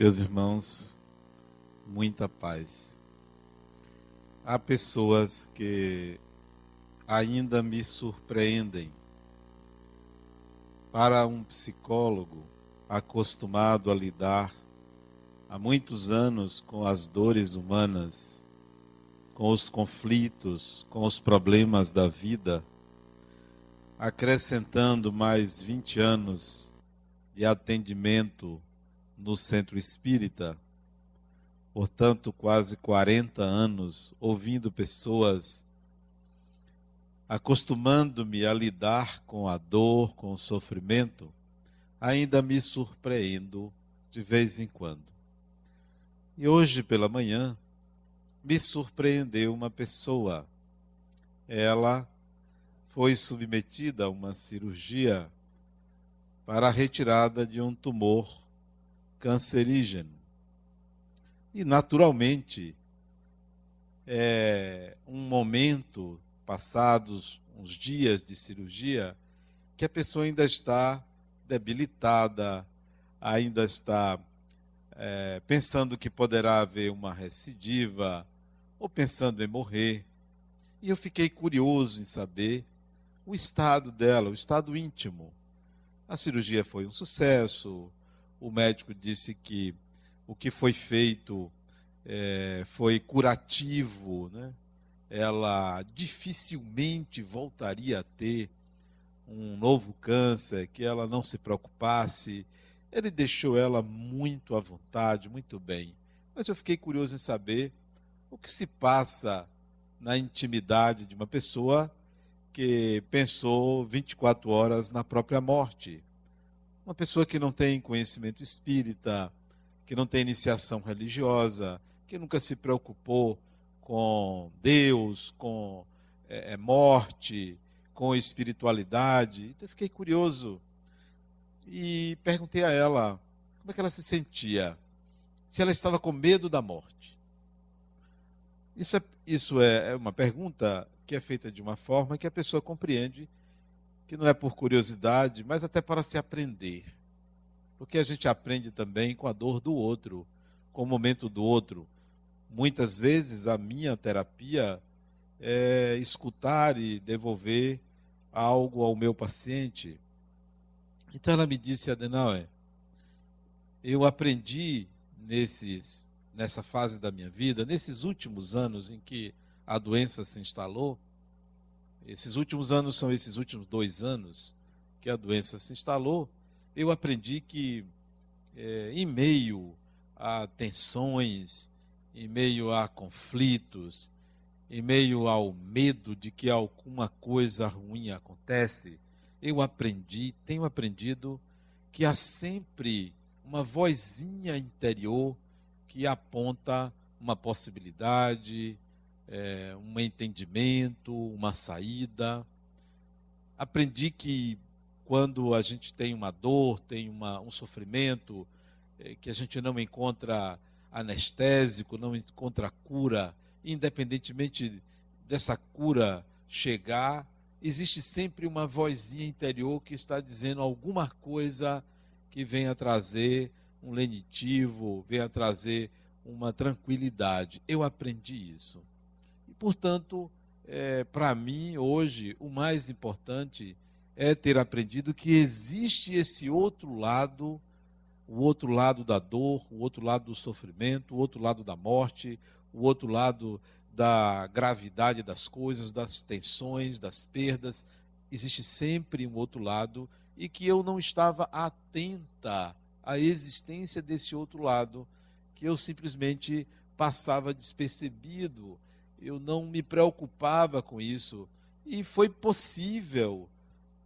Meus irmãos, muita paz. Há pessoas que ainda me surpreendem. Para um psicólogo acostumado a lidar há muitos anos com as dores humanas, com os conflitos, com os problemas da vida, acrescentando mais 20 anos de atendimento no centro espírita, portanto, quase 40 anos ouvindo pessoas, acostumando-me a lidar com a dor, com o sofrimento, ainda me surpreendo de vez em quando. E hoje pela manhã, me surpreendeu uma pessoa. Ela foi submetida a uma cirurgia para a retirada de um tumor cancerígeno. E, naturalmente, é um momento, passados uns dias de cirurgia, que a pessoa ainda está debilitada, ainda está é, pensando que poderá haver uma recidiva, ou pensando em morrer. E eu fiquei curioso em saber o estado dela, o estado íntimo. A cirurgia foi um sucesso, o médico disse que o que foi feito é, foi curativo, né? ela dificilmente voltaria a ter um novo câncer, que ela não se preocupasse. Ele deixou ela muito à vontade, muito bem. Mas eu fiquei curioso em saber o que se passa na intimidade de uma pessoa que pensou 24 horas na própria morte. Uma pessoa que não tem conhecimento espírita, que não tem iniciação religiosa, que nunca se preocupou com Deus, com é, morte, com espiritualidade. Então eu fiquei curioso e perguntei a ela como é que ela se sentia, se ela estava com medo da morte. Isso é, isso é, é uma pergunta que é feita de uma forma que a pessoa compreende que não é por curiosidade, mas até para se aprender. Porque a gente aprende também com a dor do outro, com o momento do outro. Muitas vezes a minha terapia é escutar e devolver algo ao meu paciente. Então ela me disse, Adenauer, eu aprendi nesses, nessa fase da minha vida, nesses últimos anos em que a doença se instalou, esses últimos anos são esses últimos dois anos que a doença se instalou, eu aprendi que, é, em meio a tensões, em meio a conflitos, em meio ao medo de que alguma coisa ruim acontece, eu aprendi, tenho aprendido que há sempre uma vozinha interior que aponta uma possibilidade, é, um entendimento, uma saída. Aprendi que quando a gente tem uma dor, tem uma, um sofrimento, é, que a gente não encontra anestésico, não encontra cura, independentemente dessa cura chegar, existe sempre uma vozinha interior que está dizendo alguma coisa que venha trazer um lenitivo, venha trazer uma tranquilidade. Eu aprendi isso. Portanto, é, para mim, hoje, o mais importante é ter aprendido que existe esse outro lado, o outro lado da dor, o outro lado do sofrimento, o outro lado da morte, o outro lado da gravidade das coisas, das tensões, das perdas. Existe sempre um outro lado e que eu não estava atenta à existência desse outro lado, que eu simplesmente passava despercebido eu não me preocupava com isso. E foi possível,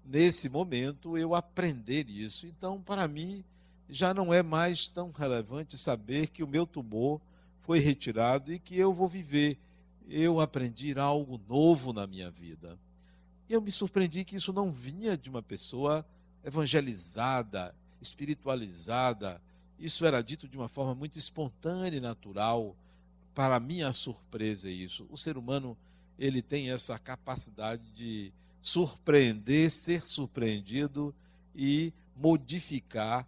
nesse momento, eu aprender isso. Então, para mim, já não é mais tão relevante saber que o meu tumor foi retirado e que eu vou viver. Eu aprendi algo novo na minha vida. E eu me surpreendi que isso não vinha de uma pessoa evangelizada, espiritualizada. Isso era dito de uma forma muito espontânea e natural para minha surpresa é isso. O ser humano ele tem essa capacidade de surpreender, ser surpreendido e modificar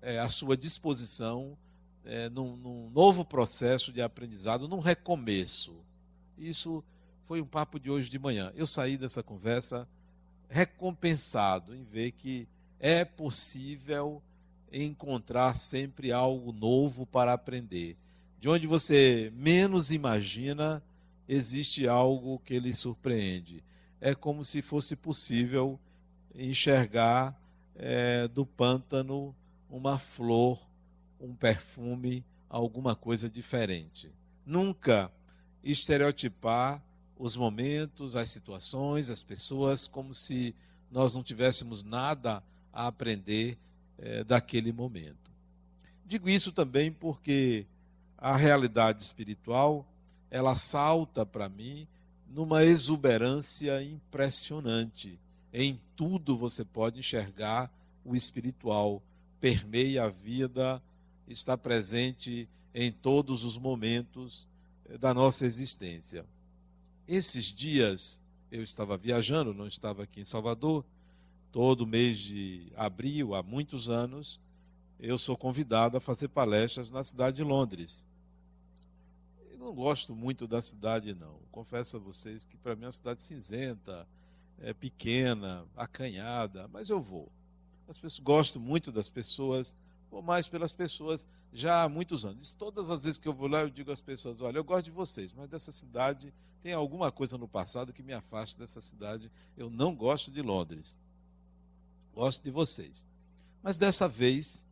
é, a sua disposição é, num, num novo processo de aprendizado, num recomeço. Isso foi um papo de hoje de manhã. Eu saí dessa conversa recompensado em ver que é possível encontrar sempre algo novo para aprender. De onde você menos imagina, existe algo que lhe surpreende. É como se fosse possível enxergar é, do pântano uma flor, um perfume, alguma coisa diferente. Nunca estereotipar os momentos, as situações, as pessoas, como se nós não tivéssemos nada a aprender é, daquele momento. Digo isso também porque a realidade espiritual ela salta para mim numa exuberância impressionante. Em tudo você pode enxergar o espiritual, permeia a vida, está presente em todos os momentos eh, da nossa existência. Esses dias eu estava viajando, não estava aqui em Salvador, todo mês de abril, há muitos anos, eu sou convidado a fazer palestras na cidade de Londres. Eu não gosto muito da cidade, não. Confesso a vocês que para mim é uma cidade cinzenta, é pequena, acanhada, mas eu vou. As pessoas, gosto muito das pessoas, vou mais pelas pessoas já há muitos anos. Todas as vezes que eu vou lá, eu digo às pessoas: olha, eu gosto de vocês, mas dessa cidade tem alguma coisa no passado que me afasta dessa cidade. Eu não gosto de Londres. Gosto de vocês. Mas dessa vez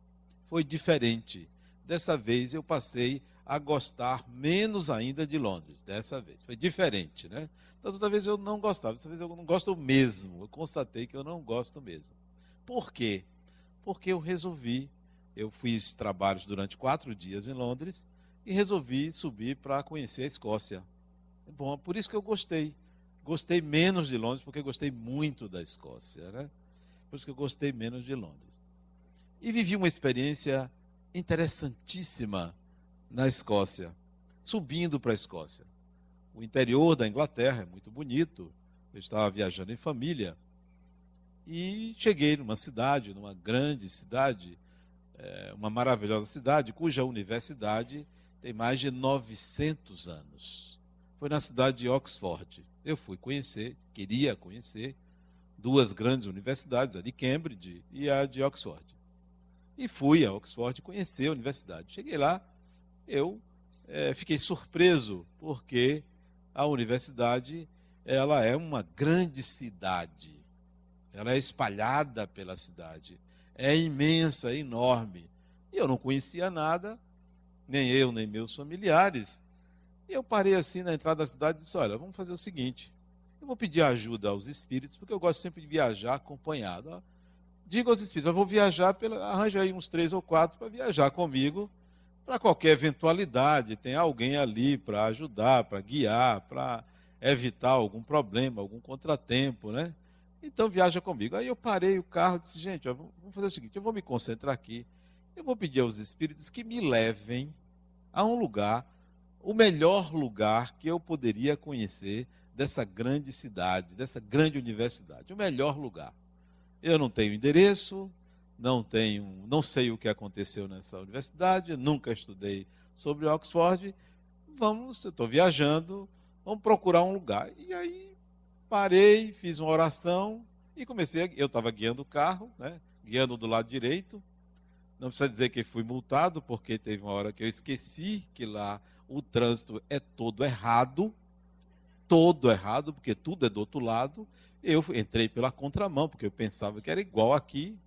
foi diferente. Dessa vez eu passei a gostar menos ainda de Londres. Dessa vez. Foi diferente, né? Da outra vez eu não gostava. Dessa vez eu não gosto mesmo. Eu constatei que eu não gosto mesmo. Por quê? Porque eu resolvi, eu fiz trabalhos durante quatro dias em Londres e resolvi subir para conhecer a Escócia. Bom, por isso que eu gostei. Gostei menos de Londres, porque gostei muito da Escócia, né? Por isso que eu gostei menos de Londres. E vivi uma experiência interessantíssima na Escócia, subindo para a Escócia. O interior da Inglaterra é muito bonito. Eu estava viajando em família e cheguei numa cidade, numa grande cidade, é, uma maravilhosa cidade, cuja universidade tem mais de 900 anos. Foi na cidade de Oxford. Eu fui conhecer, queria conhecer, duas grandes universidades, a de Cambridge e a de Oxford. E fui a Oxford conhecer a universidade. Cheguei lá, eu é, fiquei surpreso, porque a universidade ela é uma grande cidade ela é espalhada pela cidade. É imensa, é enorme. E eu não conhecia nada, nem eu, nem meus familiares. E eu parei assim na entrada da cidade e disse: Olha, vamos fazer o seguinte. Eu vou pedir ajuda aos espíritos, porque eu gosto sempre de viajar acompanhado. Diga aos espíritos: eu vou viajar, pela... arranja aí uns três ou quatro para viajar comigo, para qualquer eventualidade. Tem alguém ali para ajudar, para guiar, para evitar algum problema, algum contratempo, né? Então viaja comigo. Aí eu parei o carro e disse, gente, vamos fazer o seguinte, eu vou me concentrar aqui, eu vou pedir aos espíritos que me levem a um lugar, o melhor lugar que eu poderia conhecer dessa grande cidade, dessa grande universidade, o melhor lugar. Eu não tenho endereço, não tenho, não sei o que aconteceu nessa universidade, nunca estudei sobre Oxford. Vamos, eu estou viajando, vamos procurar um lugar. E aí parei, fiz uma oração e comecei. Eu estava guiando o carro, né? guiando do lado direito. Não precisa dizer que fui multado, porque teve uma hora que eu esqueci que lá o trânsito é todo errado, todo errado, porque tudo é do outro lado. Eu entrei pela contramão, porque eu pensava que era igual aqui,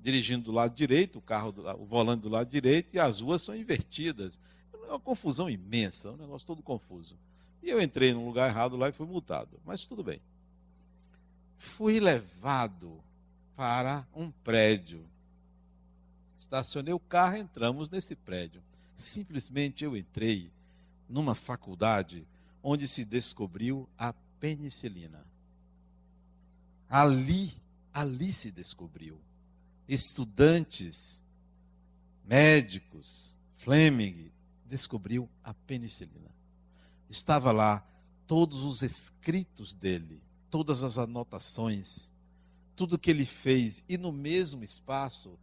dirigindo do lado direito, o carro, o volante do lado direito, e as ruas são invertidas. É uma confusão imensa, um negócio todo confuso. E eu entrei num lugar errado lá e fui multado. Mas tudo bem. Fui levado para um prédio. Estacionei o carro, entramos nesse prédio. Simplesmente eu entrei numa faculdade onde se descobriu a penicilina. Ali, ali se descobriu. Estudantes, médicos, Fleming descobriu a penicilina estava lá todos os escritos dele, todas as anotações, tudo que ele fez, e no mesmo espaço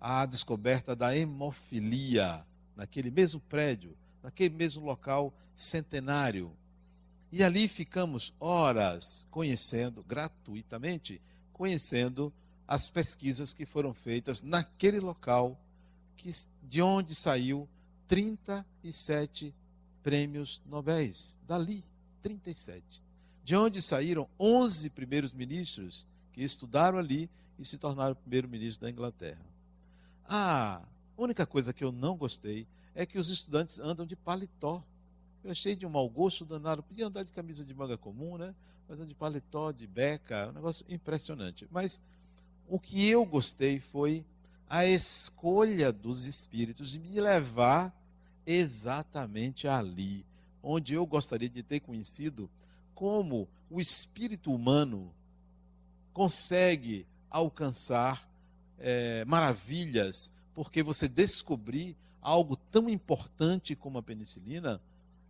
a descoberta da hemofilia. naquele mesmo prédio, naquele mesmo local centenário. E ali ficamos horas conhecendo, gratuitamente, conhecendo as pesquisas que foram feitas naquele local, que, de onde saiu 37 prêmios Nobéis. Dali, 37. De onde saíram 11 primeiros ministros que estudaram ali e se tornaram primeiro-ministro da Inglaterra. Ah, a única coisa que eu não gostei é que os estudantes andam de paletó. Eu achei de um mau gosto danado. Podia andar de camisa de manga comum, né? Mas de paletó, de beca, é um negócio impressionante. Mas o que eu gostei foi a escolha dos espíritos de me levar exatamente ali, onde eu gostaria de ter conhecido como o espírito humano consegue alcançar é, maravilhas, porque você descobrir algo tão importante como a penicilina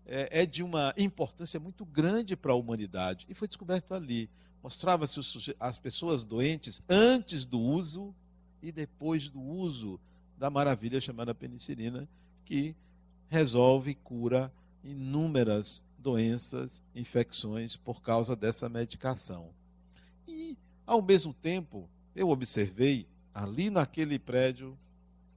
é, é de uma importância muito grande para a humanidade. E foi descoberto ali. Mostrava-se as pessoas doentes antes do uso e depois do uso da maravilha chamada penicilina, que resolve e cura inúmeras doenças, infecções por causa dessa medicação. E, ao mesmo tempo, eu observei ali naquele prédio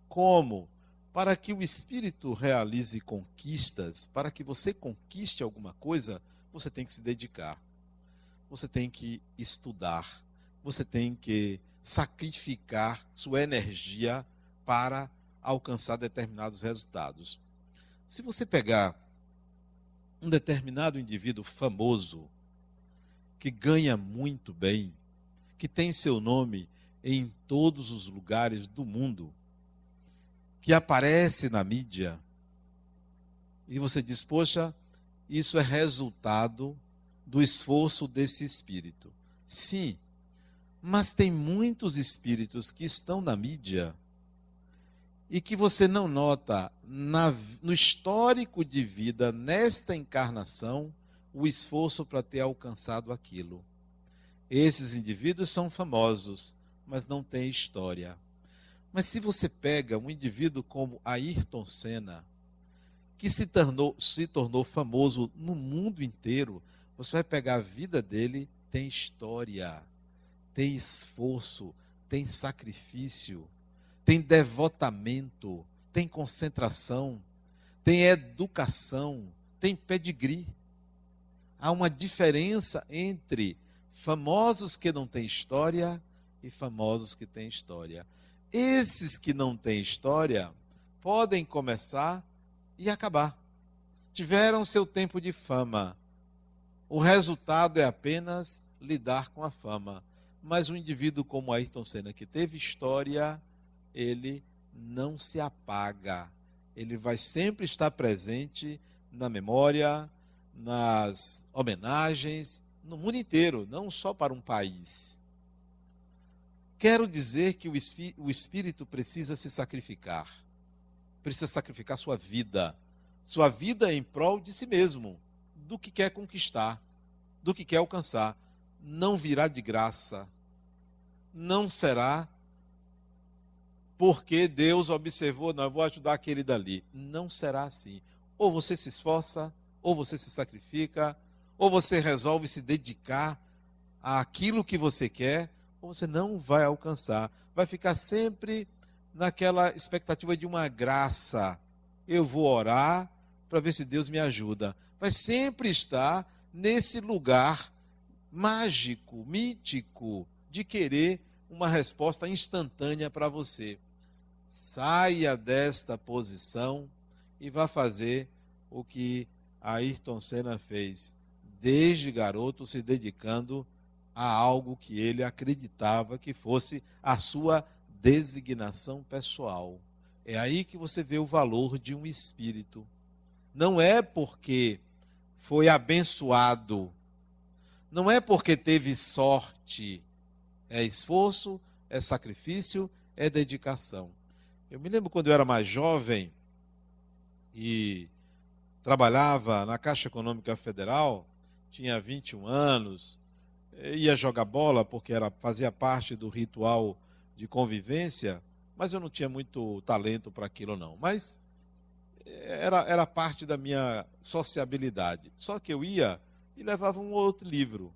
como para que o espírito realize conquistas, para que você conquiste alguma coisa, você tem que se dedicar. Você tem que estudar. Você tem que sacrificar sua energia para alcançar determinados resultados. Se você pegar um determinado indivíduo famoso, que ganha muito bem, que tem seu nome em todos os lugares do mundo, que aparece na mídia, e você diz, poxa, isso é resultado do esforço desse espírito. Sim, mas tem muitos espíritos que estão na mídia e que você não nota na, no histórico de vida, nesta encarnação, o esforço para ter alcançado aquilo. Esses indivíduos são famosos, mas não têm história. Mas se você pega um indivíduo como Ayrton Senna, que se tornou, se tornou famoso no mundo inteiro, você vai pegar a vida dele, tem história tem esforço, tem sacrifício, tem devotamento, tem concentração, tem educação, tem pedigree. Há uma diferença entre famosos que não têm história e famosos que têm história. Esses que não têm história podem começar e acabar. Tiveram seu tempo de fama. O resultado é apenas lidar com a fama. Mas um indivíduo como Ayrton Senna, que teve história, ele não se apaga. Ele vai sempre estar presente na memória, nas homenagens, no mundo inteiro, não só para um país. Quero dizer que o espírito precisa se sacrificar. Precisa sacrificar sua vida. Sua vida em prol de si mesmo, do que quer conquistar, do que quer alcançar não virá de graça. Não será porque Deus observou, não, eu vou ajudar aquele dali. Não será assim. Ou você se esforça, ou você se sacrifica, ou você resolve se dedicar àquilo que você quer, ou você não vai alcançar. Vai ficar sempre naquela expectativa de uma graça. Eu vou orar para ver se Deus me ajuda. Vai sempre estar nesse lugar mágico, mítico, de querer uma resposta instantânea para você. Saia desta posição e vá fazer o que Ayrton Senna fez, desde garoto se dedicando a algo que ele acreditava que fosse a sua designação pessoal. É aí que você vê o valor de um espírito. Não é porque foi abençoado não é porque teve sorte, é esforço, é sacrifício, é dedicação. Eu me lembro quando eu era mais jovem e trabalhava na Caixa Econômica Federal, tinha 21 anos, ia jogar bola porque era, fazia parte do ritual de convivência, mas eu não tinha muito talento para aquilo não. Mas era, era parte da minha sociabilidade. Só que eu ia e levava um outro livro.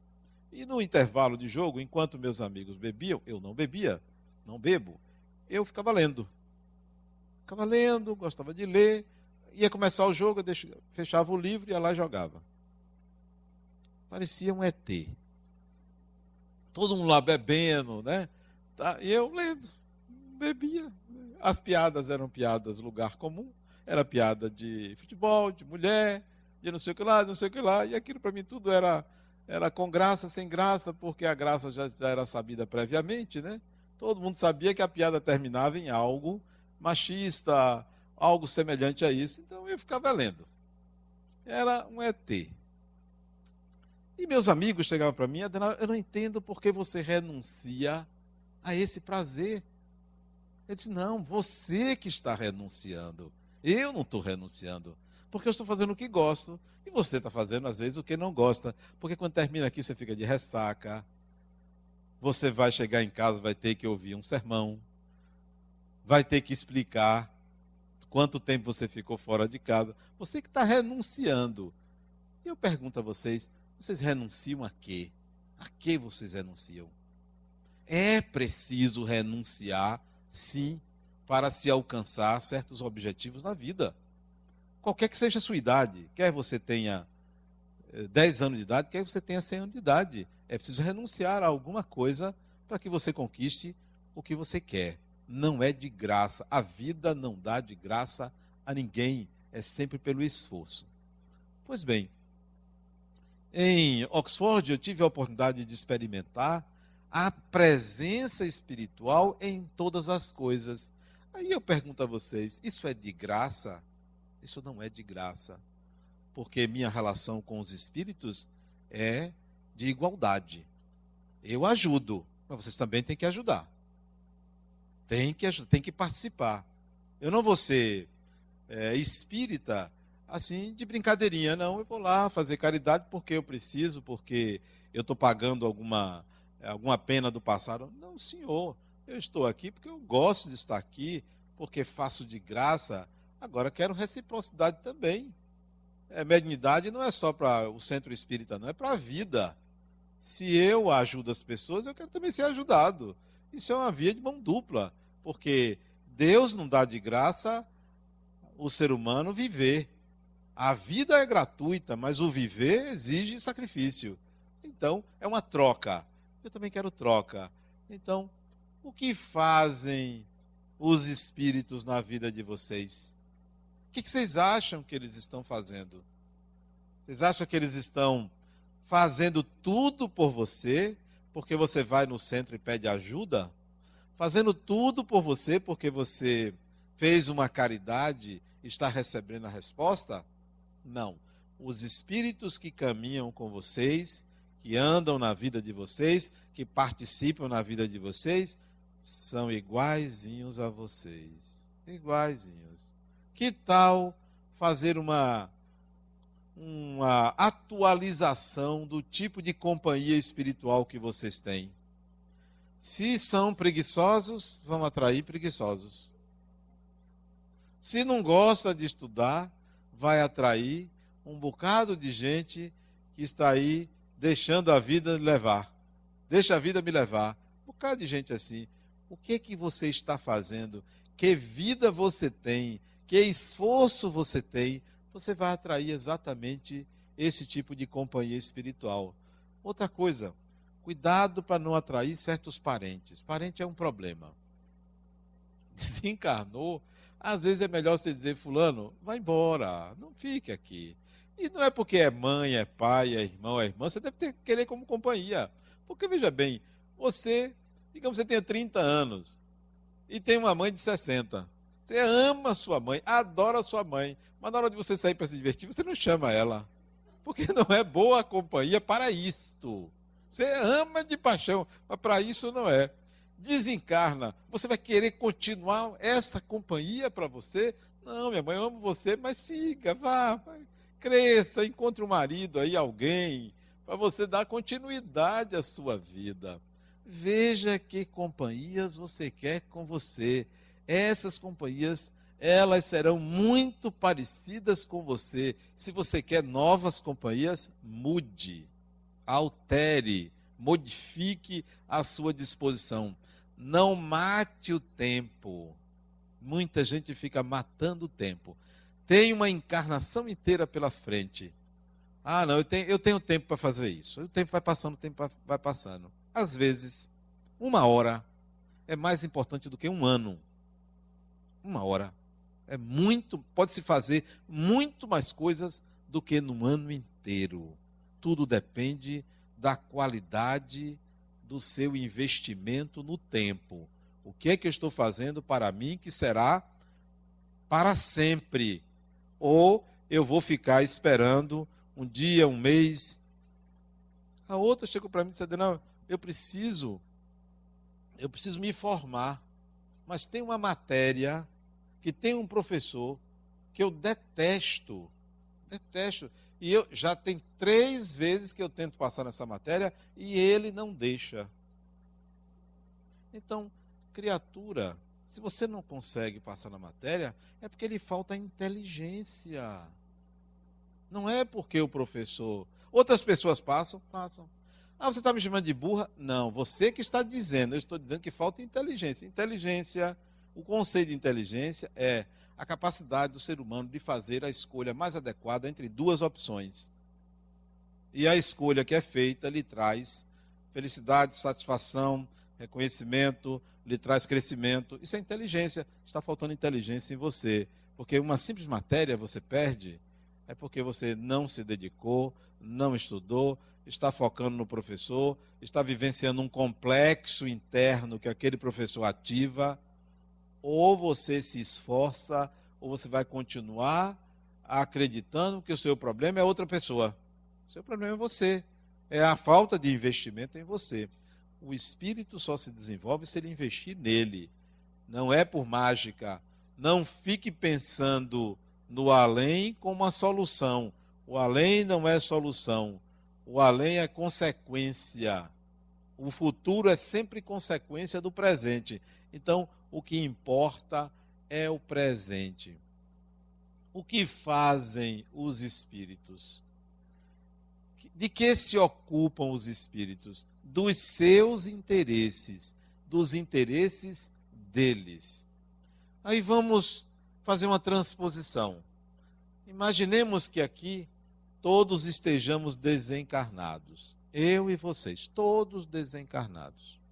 E no intervalo de jogo, enquanto meus amigos bebiam, eu não bebia, não bebo, eu ficava lendo. Ficava lendo, gostava de ler, ia começar o jogo, eu deixava, fechava o livro e ia lá e jogava. Parecia um ET. Todo mundo lá bebendo, né? Tá, e eu lendo, bebia. As piadas eram piadas lugar comum, era piada de futebol, de mulher, de não sei o que lá, não sei o que lá. E aquilo para mim tudo era, era com graça, sem graça, porque a graça já, já era sabida previamente, né? Todo mundo sabia que a piada terminava em algo machista, algo semelhante a isso. Então eu ficava lendo. Era um ET. E meus amigos chegavam para mim, Adenal, eu não entendo por que você renuncia a esse prazer. Ele disse: Não, você que está renunciando. Eu não estou renunciando. Porque eu estou fazendo o que gosto. E você está fazendo, às vezes, o que não gosta. Porque quando termina aqui, você fica de ressaca. Você vai chegar em casa, vai ter que ouvir um sermão. Vai ter que explicar quanto tempo você ficou fora de casa. Você que está renunciando. E eu pergunto a vocês: vocês renunciam a quê? A que vocês renunciam? É preciso renunciar, sim, para se alcançar certos objetivos na vida. Qualquer que seja a sua idade, quer você tenha 10 eh, anos de idade, quer você tenha 100 anos de idade, é preciso renunciar a alguma coisa para que você conquiste o que você quer. Não é de graça. A vida não dá de graça a ninguém, é sempre pelo esforço. Pois bem, em Oxford eu tive a oportunidade de experimentar a presença espiritual em todas as coisas. Aí eu pergunto a vocês: isso é de graça? Isso não é de graça. Porque minha relação com os espíritos é de igualdade. Eu ajudo, mas vocês também têm que ajudar. Tem que, tem que participar. Eu não vou ser é, espírita assim de brincadeirinha, não. Eu vou lá fazer caridade porque eu preciso, porque eu estou pagando alguma alguma pena do passado. Não, senhor, eu estou aqui porque eu gosto de estar aqui, porque faço de graça. Agora quero reciprocidade também. É, mediunidade não é só para o centro espírita, não, é para a vida. Se eu ajudo as pessoas, eu quero também ser ajudado. Isso é uma via de mão dupla, porque Deus não dá de graça o ser humano viver. A vida é gratuita, mas o viver exige sacrifício. Então, é uma troca eu também quero troca. Então, o que fazem os espíritos na vida de vocês? O que vocês acham que eles estão fazendo? Vocês acham que eles estão fazendo tudo por você, porque você vai no centro e pede ajuda? Fazendo tudo por você, porque você fez uma caridade e está recebendo a resposta? Não. Os espíritos que caminham com vocês que andam na vida de vocês, que participam na vida de vocês, são iguaizinhos a vocês. Iguaizinhos. Que tal fazer uma uma atualização do tipo de companhia espiritual que vocês têm? Se são preguiçosos, vão atrair preguiçosos. Se não gosta de estudar, vai atrair um bocado de gente que está aí deixando a vida levar. Deixa a vida me levar. Um bocado de gente assim. O que que você está fazendo? Que vida você tem? Que esforço você tem? Você vai atrair exatamente esse tipo de companhia espiritual. Outra coisa, cuidado para não atrair certos parentes. Parente é um problema. Desencarnou, às vezes é melhor você dizer, fulano, vai embora, não fique aqui. E não é porque é mãe, é pai, é irmão, é irmã, você deve ter, querer como companhia. Porque, veja bem, você, digamos, você tenha 30 anos e tem uma mãe de 60. Você ama sua mãe, adora sua mãe, mas na hora de você sair para se divertir, você não chama ela. Porque não é boa companhia para isto. Você ama de paixão, mas para isso não é. Desencarna. Você vai querer continuar essa companhia para você? Não, minha mãe, eu amo você, mas siga, vá. Vai cresça, encontre um marido aí, alguém, para você dar continuidade à sua vida. Veja que companhias você quer com você. Essas companhias elas serão muito parecidas com você. Se você quer novas companhias, mude, altere, modifique a sua disposição. Não mate o tempo. Muita gente fica matando o tempo. Tem uma encarnação inteira pela frente. Ah, não, eu tenho, eu tenho tempo para fazer isso. O tempo vai passando, o tempo vai passando. Às vezes, uma hora é mais importante do que um ano. Uma hora. É muito, pode-se fazer muito mais coisas do que no ano inteiro. Tudo depende da qualidade do seu investimento no tempo. O que é que eu estou fazendo para mim que será para sempre? Ou eu vou ficar esperando um dia, um mês. A outra chegou para mim e disse: Não, eu preciso, eu preciso me formar. Mas tem uma matéria que tem um professor que eu detesto. Detesto. E eu já tem três vezes que eu tento passar nessa matéria e ele não deixa. Então, criatura, se você não consegue passar na matéria, é porque lhe falta inteligência. Não é porque o professor. Outras pessoas passam, passam. Ah, você está me chamando de burra? Não, você que está dizendo. Eu estou dizendo que falta inteligência. Inteligência o conceito de inteligência é a capacidade do ser humano de fazer a escolha mais adequada entre duas opções. E a escolha que é feita lhe traz felicidade, satisfação, reconhecimento, lhe traz crescimento. Isso é inteligência. Está faltando inteligência em você. Porque uma simples matéria você perde, é porque você não se dedicou, não estudou, está focando no professor, está vivenciando um complexo interno que aquele professor ativa ou você se esforça, ou você vai continuar acreditando que o seu problema é outra pessoa. O seu problema é você. É a falta de investimento em você. O espírito só se desenvolve se ele investir nele. Não é por mágica. Não fique pensando no além como uma solução. O além não é solução. O além é consequência. O futuro é sempre consequência do presente. Então, o que importa é o presente. O que fazem os espíritos? De que se ocupam os espíritos? Dos seus interesses, dos interesses deles. Aí vamos fazer uma transposição. Imaginemos que aqui todos estejamos desencarnados. Eu e vocês, todos desencarnados.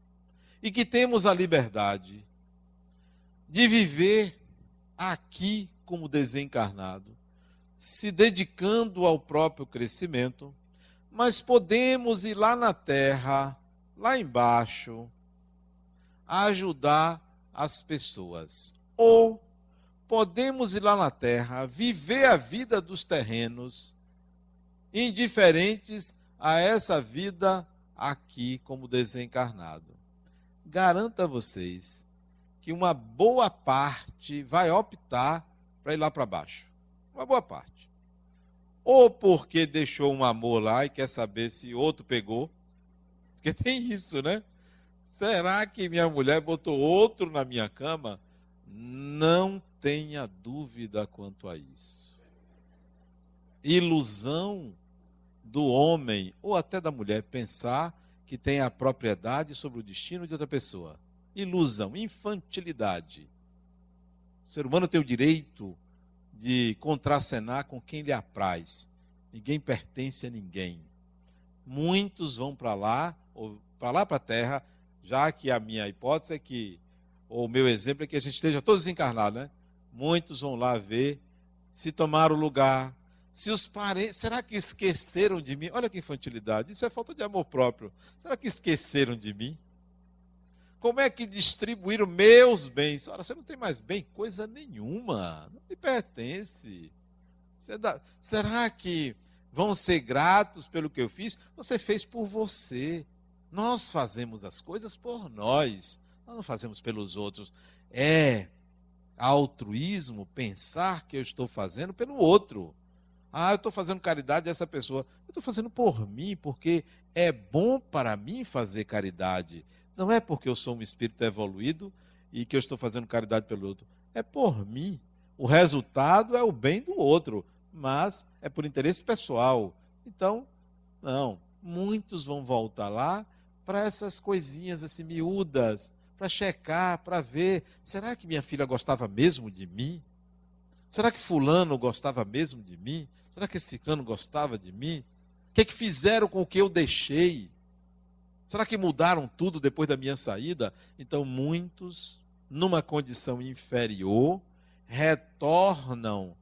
E que temos a liberdade de viver aqui como desencarnado, se dedicando ao próprio crescimento, mas podemos ir lá na terra, lá embaixo, ajudar as pessoas. Ou podemos ir lá na terra, viver a vida dos terrenos, indiferentes a essa vida aqui como desencarnado. Garanto a vocês que uma boa parte vai optar para ir lá para baixo. Uma boa parte. Ou porque deixou um amor lá e quer saber se outro pegou. Porque tem isso, né? Será que minha mulher botou outro na minha cama? Não tenha dúvida quanto a isso. Ilusão do homem ou até da mulher pensar que tem a propriedade sobre o destino de outra pessoa ilusão, infantilidade. O ser humano tem o direito de contracenar com quem lhe apraz. Ninguém pertence a ninguém. Muitos vão para lá, ou para lá para a terra, já que a minha hipótese é que, ou o meu exemplo é que a gente esteja todos encarnados, né? Muitos vão lá ver se tomaram lugar, se os parentes, será que esqueceram de mim? Olha que infantilidade, isso é falta de amor próprio. Será que esqueceram de mim? Como é que distribuíram meus bens? Ora, você não tem mais bem coisa nenhuma, não me pertence. Dá, será que vão ser gratos pelo que eu fiz? Você fez por você. Nós fazemos as coisas por nós, nós não fazemos pelos outros. É altruísmo pensar que eu estou fazendo pelo outro. Ah, eu estou fazendo caridade a essa pessoa. Eu estou fazendo por mim, porque é bom para mim fazer caridade. Não é porque eu sou um espírito evoluído e que eu estou fazendo caridade pelo outro. É por mim. O resultado é o bem do outro, mas é por interesse pessoal. Então, não, muitos vão voltar lá para essas coisinhas assim miúdas, para checar, para ver, será que minha filha gostava mesmo de mim? Será que fulano gostava mesmo de mim? Será que esse ciclano gostava de mim? O que, é que fizeram com o que eu deixei? Será que mudaram tudo depois da minha saída? Então, muitos, numa condição inferior, retornam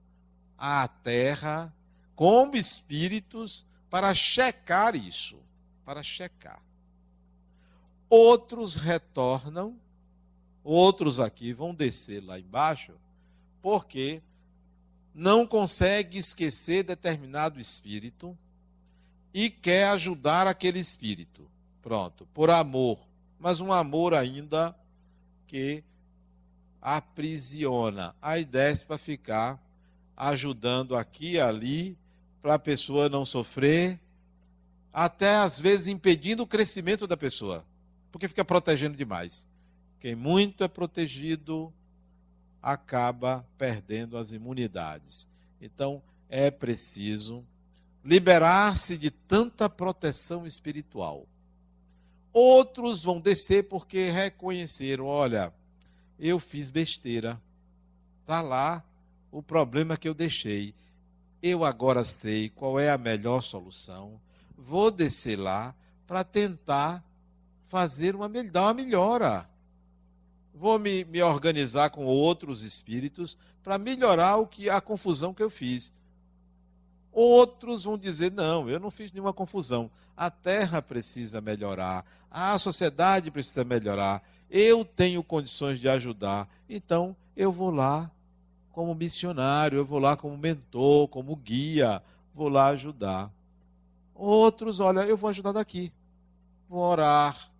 à terra como espíritos para checar isso, para checar. Outros retornam, outros aqui vão descer lá embaixo, porque não consegue esquecer determinado espírito e quer ajudar aquele espírito. Pronto, por amor, mas um amor ainda que aprisiona. Aí desce para ficar ajudando aqui e ali para a pessoa não sofrer, até às vezes impedindo o crescimento da pessoa, porque fica protegendo demais. Quem muito é protegido acaba perdendo as imunidades. Então, é preciso liberar-se de tanta proteção espiritual. Outros vão descer porque reconheceram: olha, eu fiz besteira. Está lá o problema que eu deixei. Eu agora sei qual é a melhor solução. Vou descer lá para tentar fazer uma, dar uma melhora vou me, me organizar com outros espíritos para melhorar o que a confusão que eu fiz. Outros vão dizer: não, eu não fiz nenhuma confusão. A terra precisa melhorar, a sociedade precisa melhorar, eu tenho condições de ajudar, então eu vou lá como missionário, eu vou lá como mentor, como guia, vou lá ajudar. Outros, olha, eu vou ajudar daqui, vou orar,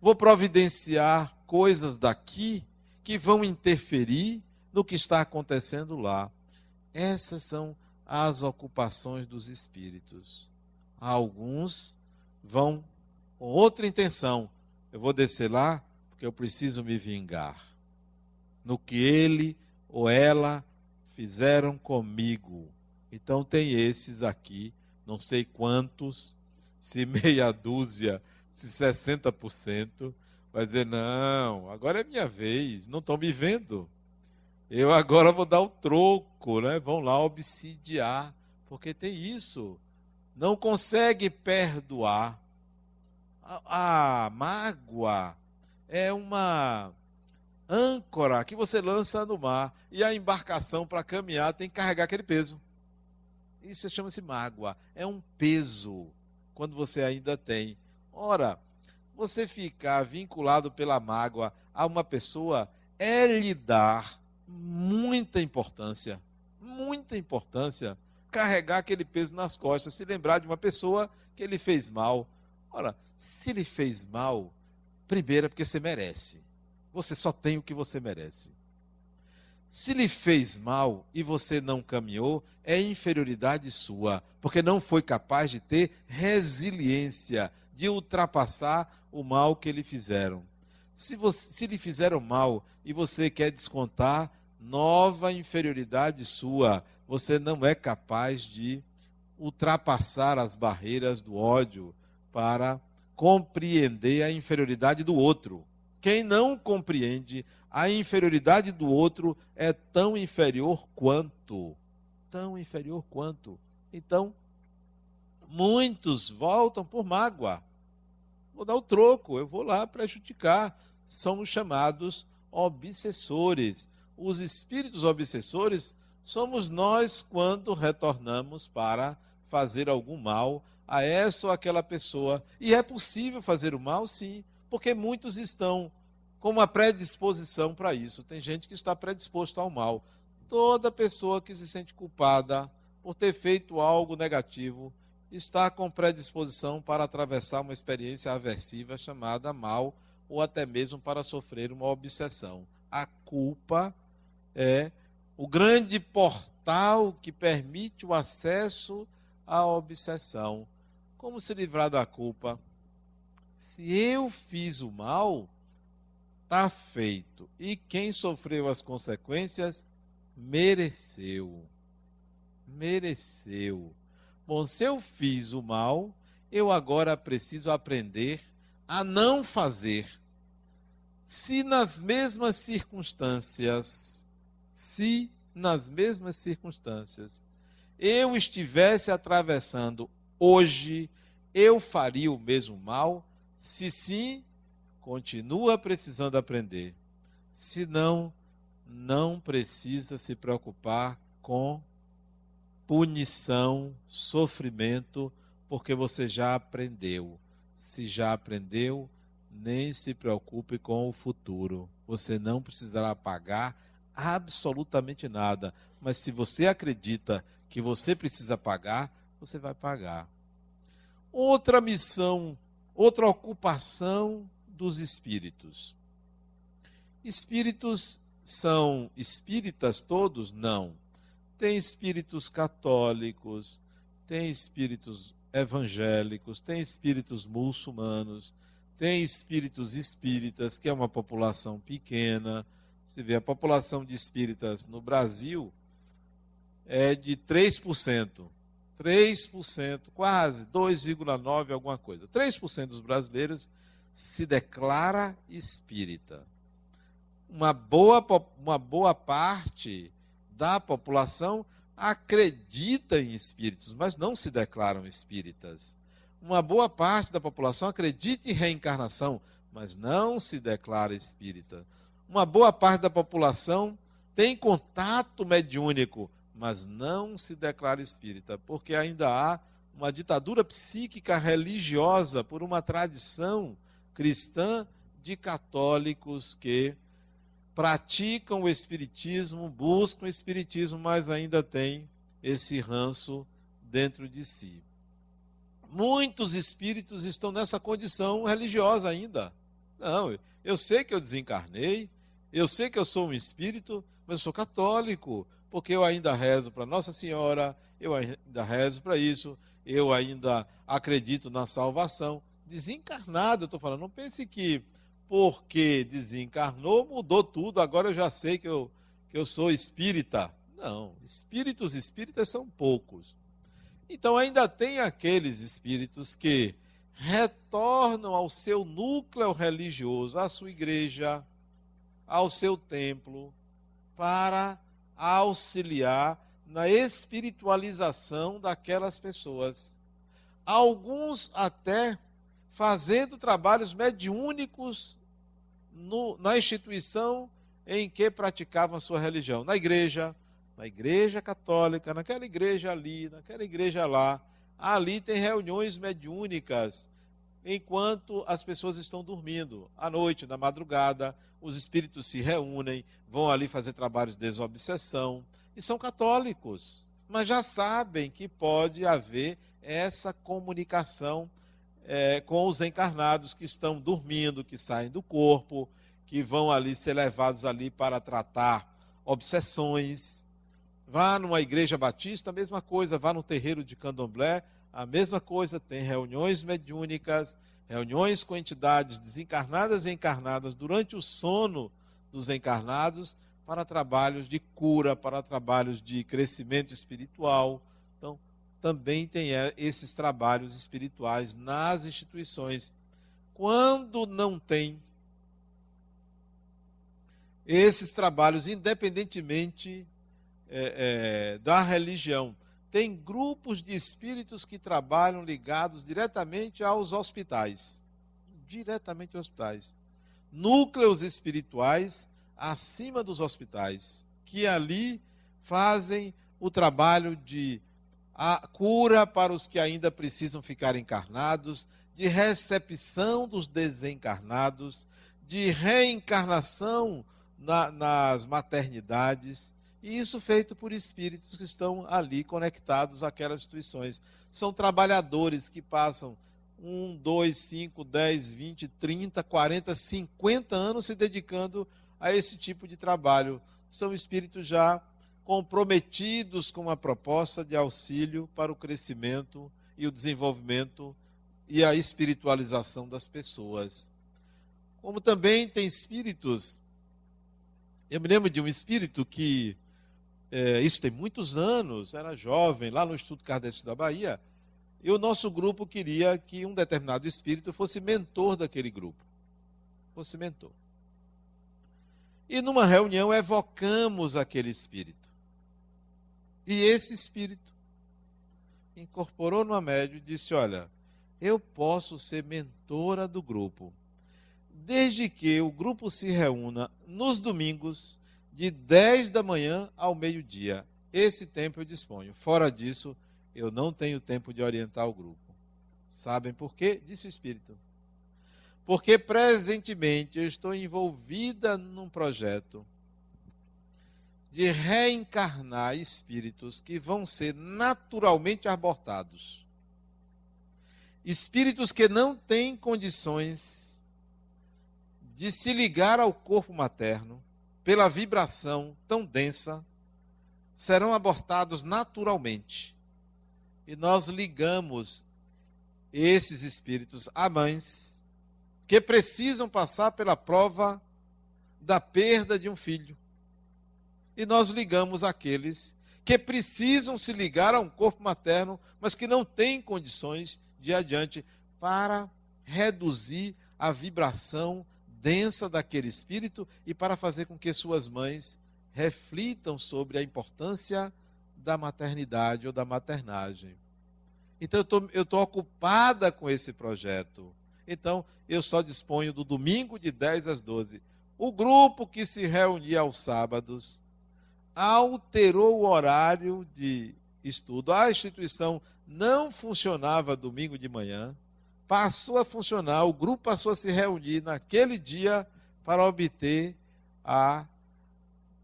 vou providenciar coisas daqui que vão interferir no que está acontecendo lá. Essas são as ocupações dos espíritos. Alguns vão com outra intenção. Eu vou descer lá porque eu preciso me vingar no que ele ou ela fizeram comigo. Então tem esses aqui, não sei quantos, se meia dúzia, se 60%, vai dizer: não, agora é minha vez, não estão me vendo. Eu agora vou dar o troco, né? Vão lá obsidiar, porque tem isso. Não consegue perdoar. A, a mágoa é uma âncora que você lança no mar e a embarcação para caminhar tem que carregar aquele peso. Isso chama-se mágoa. É um peso quando você ainda tem. Ora, você ficar vinculado pela mágoa a uma pessoa é lhe dar muita importância, muita importância, carregar aquele peso nas costas, se lembrar de uma pessoa que ele fez mal. Ora, se ele fez mal, primeiro é porque você merece. Você só tem o que você merece. Se lhe fez mal e você não caminhou, é inferioridade sua, porque não foi capaz de ter resiliência, de ultrapassar o mal que lhe fizeram. Se, você, se lhe fizeram mal e você quer descontar, nova inferioridade sua, você não é capaz de ultrapassar as barreiras do ódio para compreender a inferioridade do outro. Quem não compreende a inferioridade do outro é tão inferior quanto. Tão inferior quanto. Então, muitos voltam por mágoa vou dar o troco, eu vou lá prejudicar. São os chamados obsessores. Os espíritos obsessores somos nós quando retornamos para fazer algum mal a essa ou aquela pessoa. E é possível fazer o mal, sim, porque muitos estão com uma predisposição para isso. Tem gente que está predisposto ao mal. Toda pessoa que se sente culpada por ter feito algo negativo está com predisposição para atravessar uma experiência aversiva chamada mal ou até mesmo para sofrer uma obsessão. A culpa é o grande portal que permite o acesso à obsessão. Como se livrar da culpa? Se eu fiz o mal, está feito. E quem sofreu as consequências? mereceu. Mereceu. Bom, se eu fiz o mal, eu agora preciso aprender a não fazer. Se nas mesmas circunstâncias, se nas mesmas circunstâncias, eu estivesse atravessando hoje, eu faria o mesmo mal? Se sim, continua precisando aprender. Se não, não precisa se preocupar com punição, sofrimento, porque você já aprendeu. Se já aprendeu, nem se preocupe com o futuro. Você não precisará pagar absolutamente nada. Mas se você acredita que você precisa pagar, você vai pagar. Outra missão, outra ocupação dos espíritos. Espíritos são espíritas todos? Não. Tem espíritos católicos, tem espíritos evangélicos, tem espíritos muçulmanos, tem espíritos espíritas, que é uma população pequena. Você vê, a população de espíritas no Brasil é de 3%. 3%, quase 2,9% alguma coisa. 3% dos brasileiros se declara espírita. Uma boa, uma boa parte da população acredita em espíritos, mas não se declaram espíritas. Uma boa parte da população acredita em reencarnação, mas não se declara espírita. Uma boa parte da população tem contato mediúnico, mas não se declara espírita, porque ainda há uma ditadura psíquica religiosa por uma tradição cristã de católicos que praticam o espiritismo, buscam o espiritismo, mas ainda têm esse ranço dentro de si. Muitos espíritos estão nessa condição religiosa ainda. Não, eu sei que eu desencarnei, eu sei que eu sou um espírito, mas eu sou católico, porque eu ainda rezo para Nossa Senhora, eu ainda rezo para isso, eu ainda acredito na salvação. Desencarnado, eu estou falando, não pense que porque desencarnou, mudou tudo, agora eu já sei que eu, que eu sou espírita. Não, espíritos espíritas são poucos. Então ainda tem aqueles espíritos que retornam ao seu núcleo religioso, à sua igreja, ao seu templo, para auxiliar na espiritualização daquelas pessoas. Alguns até fazendo trabalhos mediúnicos no, na instituição em que praticavam a sua religião, na igreja, na igreja católica, naquela igreja ali, naquela igreja lá. Ali tem reuniões mediúnicas enquanto as pessoas estão dormindo. À noite, na madrugada, os espíritos se reúnem, vão ali fazer trabalhos de desobsessão e são católicos, mas já sabem que pode haver essa comunicação é, com os encarnados que estão dormindo, que saem do corpo, que vão ali ser levados ali para tratar obsessões. Vá numa igreja batista, a mesma coisa. Vá no terreiro de candomblé, a mesma coisa. Tem reuniões mediúnicas, reuniões com entidades desencarnadas e encarnadas durante o sono dos encarnados para trabalhos de cura, para trabalhos de crescimento espiritual. Também tem é, esses trabalhos espirituais nas instituições. Quando não tem esses trabalhos, independentemente é, é, da religião, tem grupos de espíritos que trabalham ligados diretamente aos hospitais diretamente aos hospitais. Núcleos espirituais acima dos hospitais, que ali fazem o trabalho de a cura para os que ainda precisam ficar encarnados, de recepção dos desencarnados, de reencarnação na, nas maternidades, e isso feito por espíritos que estão ali conectados àquelas instituições. São trabalhadores que passam um, dois, cinco, dez, vinte, trinta, quarenta, cinquenta anos se dedicando a esse tipo de trabalho. São espíritos já comprometidos com uma proposta de auxílio para o crescimento e o desenvolvimento e a espiritualização das pessoas. Como também tem espíritos, eu me lembro de um espírito que é, isso tem muitos anos, era jovem, lá no Estudo Kardec da Bahia, e o nosso grupo queria que um determinado espírito fosse mentor daquele grupo. Fosse mentor. E numa reunião evocamos aquele espírito. E esse espírito incorporou no médio e disse: Olha, eu posso ser mentora do grupo, desde que o grupo se reúna nos domingos, de 10 da manhã ao meio-dia. Esse tempo eu disponho. Fora disso, eu não tenho tempo de orientar o grupo. Sabem por quê? Disse o Espírito. Porque presentemente eu estou envolvida num projeto de reencarnar espíritos que vão ser naturalmente abortados. Espíritos que não têm condições de se ligar ao corpo materno pela vibração tão densa, serão abortados naturalmente. E nós ligamos esses espíritos a mães que precisam passar pela prova da perda de um filho e nós ligamos aqueles que precisam se ligar a um corpo materno, mas que não têm condições de ir adiante para reduzir a vibração densa daquele espírito e para fazer com que suas mães reflitam sobre a importância da maternidade ou da maternagem. Então eu estou ocupada com esse projeto. Então eu só disponho do domingo de 10 às 12. O grupo que se reunia aos sábados alterou o horário de estudo. A instituição não funcionava domingo de manhã, passou a funcionar, o grupo passou a se reunir naquele dia para obter a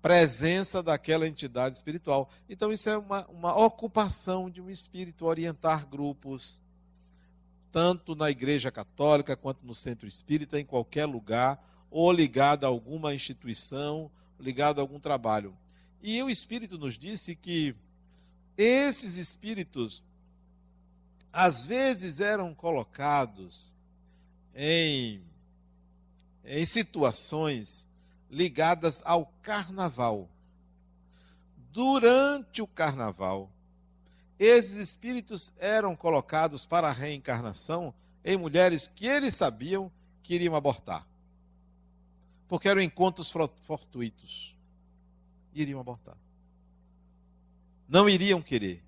presença daquela entidade espiritual. Então, isso é uma, uma ocupação de um espírito, orientar grupos, tanto na igreja católica quanto no centro espírita, em qualquer lugar, ou ligado a alguma instituição, ligado a algum trabalho. E o Espírito nos disse que esses espíritos, às vezes, eram colocados em, em situações ligadas ao carnaval. Durante o carnaval, esses espíritos eram colocados para a reencarnação em mulheres que eles sabiam que iriam abortar. Porque eram encontros fortuitos iriam abortar. Não iriam querer.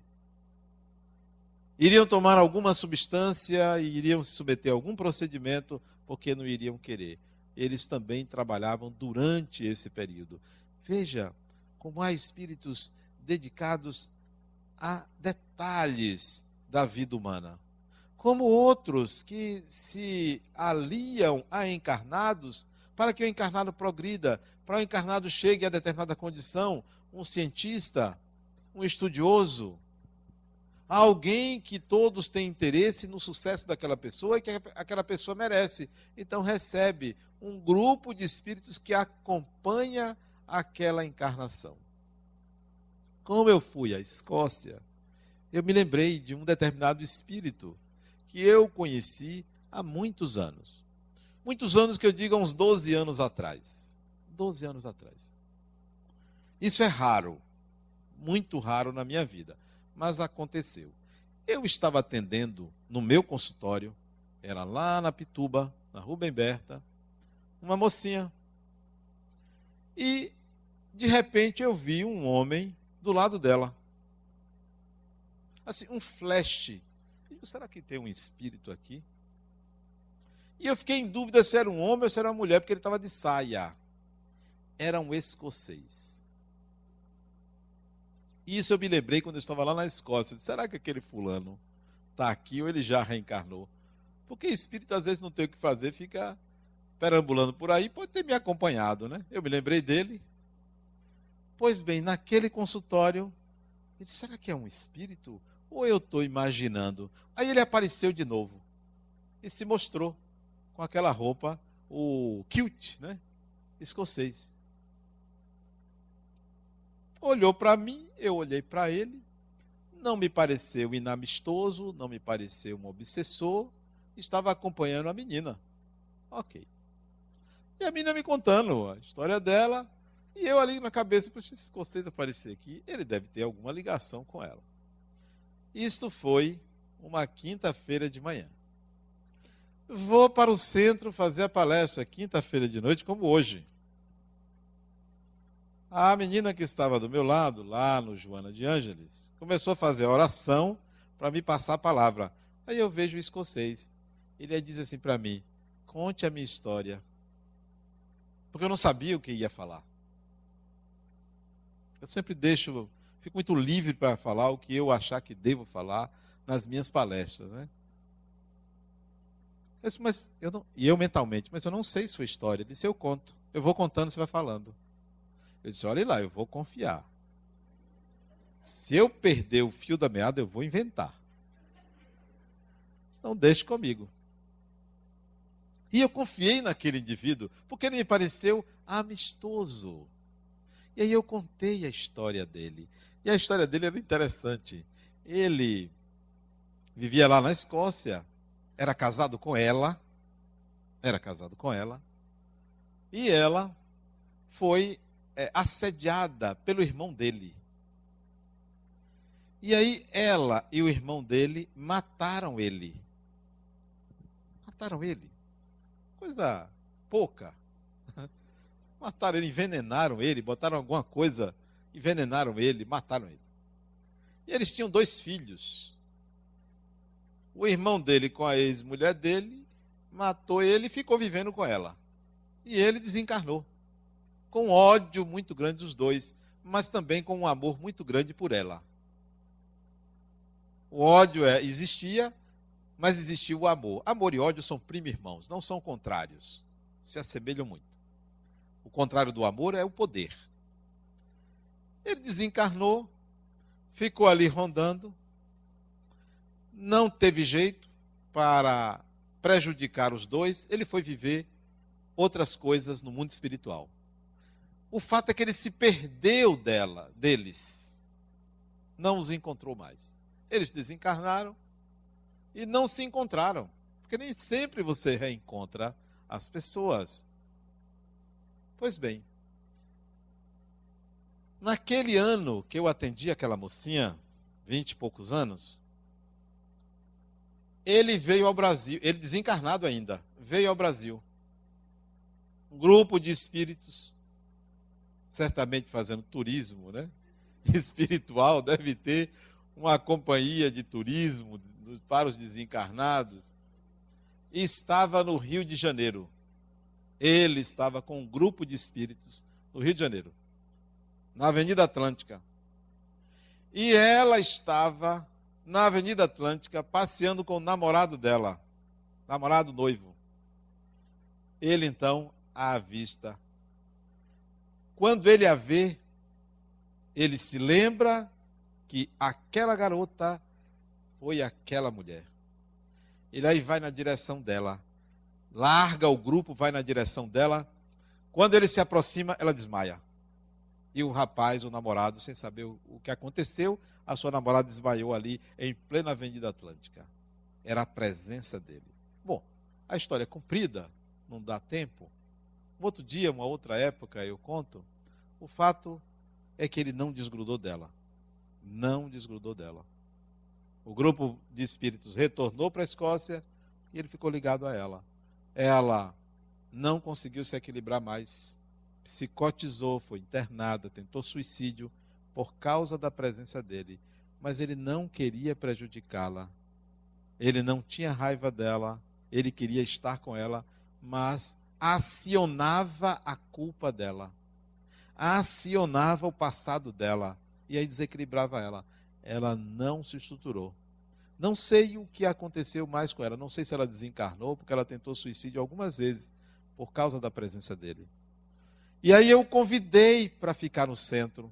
Iriam tomar alguma substância e iriam se submeter a algum procedimento porque não iriam querer. Eles também trabalhavam durante esse período. Veja como há espíritos dedicados a detalhes da vida humana. Como outros que se aliam a encarnados para que o encarnado progrida, para o encarnado chegue a determinada condição, um cientista, um estudioso, alguém que todos têm interesse no sucesso daquela pessoa e que aquela pessoa merece. Então recebe um grupo de espíritos que acompanha aquela encarnação. Como eu fui à Escócia, eu me lembrei de um determinado espírito que eu conheci há muitos anos. Muitos anos que eu digo, uns 12 anos atrás. 12 anos atrás. Isso é raro, muito raro na minha vida, mas aconteceu. Eu estava atendendo no meu consultório, era lá na Pituba, na Rubem Berta, uma mocinha. E de repente eu vi um homem do lado dela. Assim, um flash. Será que tem um espírito aqui? E eu fiquei em dúvida se era um homem ou se era uma mulher, porque ele estava de saia. Era um escocês. Isso eu me lembrei quando eu estava lá na Escócia. Será que aquele fulano está aqui ou ele já reencarnou? Porque espírito às vezes não tem o que fazer, fica perambulando por aí, pode ter me acompanhado, né? Eu me lembrei dele. Pois bem, naquele consultório, ele disse, será que é um espírito? Ou eu estou imaginando? Aí ele apareceu de novo e se mostrou com aquela roupa, o kilt, né? Escocês. Olhou para mim, eu olhei para ele, não me pareceu inamistoso, não me pareceu um obsessor, estava acompanhando a menina. Ok. E a menina me contando a história dela, E eu ali na cabeça, puxa, esse escocês aparecer aqui, ele deve ter alguma ligação com ela. Isto foi uma quinta-feira de manhã. Vou para o centro fazer a palestra quinta-feira de noite, como hoje. A menina que estava do meu lado, lá no Joana de Ângeles, começou a fazer a oração para me passar a palavra. Aí eu vejo o escocês. Ele diz assim para mim: conte a minha história. Porque eu não sabia o que ia falar. Eu sempre deixo, fico muito livre para falar o que eu achar que devo falar nas minhas palestras, né? Eu disse, mas eu não, e eu mentalmente, mas eu não sei sua história. Ele disse, eu conto. Eu vou contando, você vai falando. Eu disse, olha lá, eu vou confiar. Se eu perder o fio da meada, eu vou inventar. Então deixe comigo. E eu confiei naquele indivíduo, porque ele me pareceu amistoso. E aí eu contei a história dele. E a história dele era interessante. Ele vivia lá na Escócia, era casado com ela, era casado com ela, e ela foi é, assediada pelo irmão dele. E aí ela e o irmão dele mataram ele. Mataram ele. Coisa pouca. Mataram ele, envenenaram ele, botaram alguma coisa, envenenaram ele, mataram ele. E eles tinham dois filhos. O irmão dele com a ex-mulher dele matou ele e ficou vivendo com ela. E ele desencarnou. Com ódio muito grande dos dois, mas também com um amor muito grande por ela. O ódio é, existia, mas existia o amor. Amor e ódio são primo irmãos, não são contrários. Se assemelham muito. O contrário do amor é o poder. Ele desencarnou, ficou ali rondando, não teve jeito para prejudicar os dois, ele foi viver outras coisas no mundo espiritual. O fato é que ele se perdeu dela, deles. Não os encontrou mais. Eles desencarnaram e não se encontraram, porque nem sempre você reencontra as pessoas. Pois bem, naquele ano que eu atendi aquela mocinha, vinte e poucos anos, ele veio ao Brasil, ele desencarnado ainda, veio ao Brasil. Um grupo de espíritos, certamente fazendo turismo, né? Espiritual, deve ter uma companhia de turismo para os desencarnados. Estava no Rio de Janeiro. Ele estava com um grupo de espíritos no Rio de Janeiro, na Avenida Atlântica. E ela estava na Avenida Atlântica, passeando com o namorado dela, namorado noivo. Ele então a avista. Quando ele a vê, ele se lembra que aquela garota foi aquela mulher. Ele aí vai na direção dela, larga o grupo, vai na direção dela. Quando ele se aproxima, ela desmaia. E o rapaz, o namorado, sem saber o, que aconteceu, a sua namorada desmaiou ali em plena Avenida Atlântica. Era a presença dele. Bom, a história é comprida, não dá tempo. Um outro dia, uma outra época, eu conto. O fato é que ele não desgrudou dela. Não desgrudou dela. O grupo de espíritos retornou para a Escócia e ele ficou ligado a ela. Ela não conseguiu se equilibrar mais psicotizou, foi internada, tentou suicídio por causa da presença dele. Mas ele não queria prejudicá-la. Ele não tinha raiva dela, ele queria estar com ela, mas acionava a culpa dela. Acionava o passado dela e aí desequilibrava ela. Ela não se estruturou. Não sei o que aconteceu mais com ela. Não sei se ela desencarnou, porque ela tentou suicídio algumas vezes por causa da presença dele. E aí eu convidei para ficar no centro.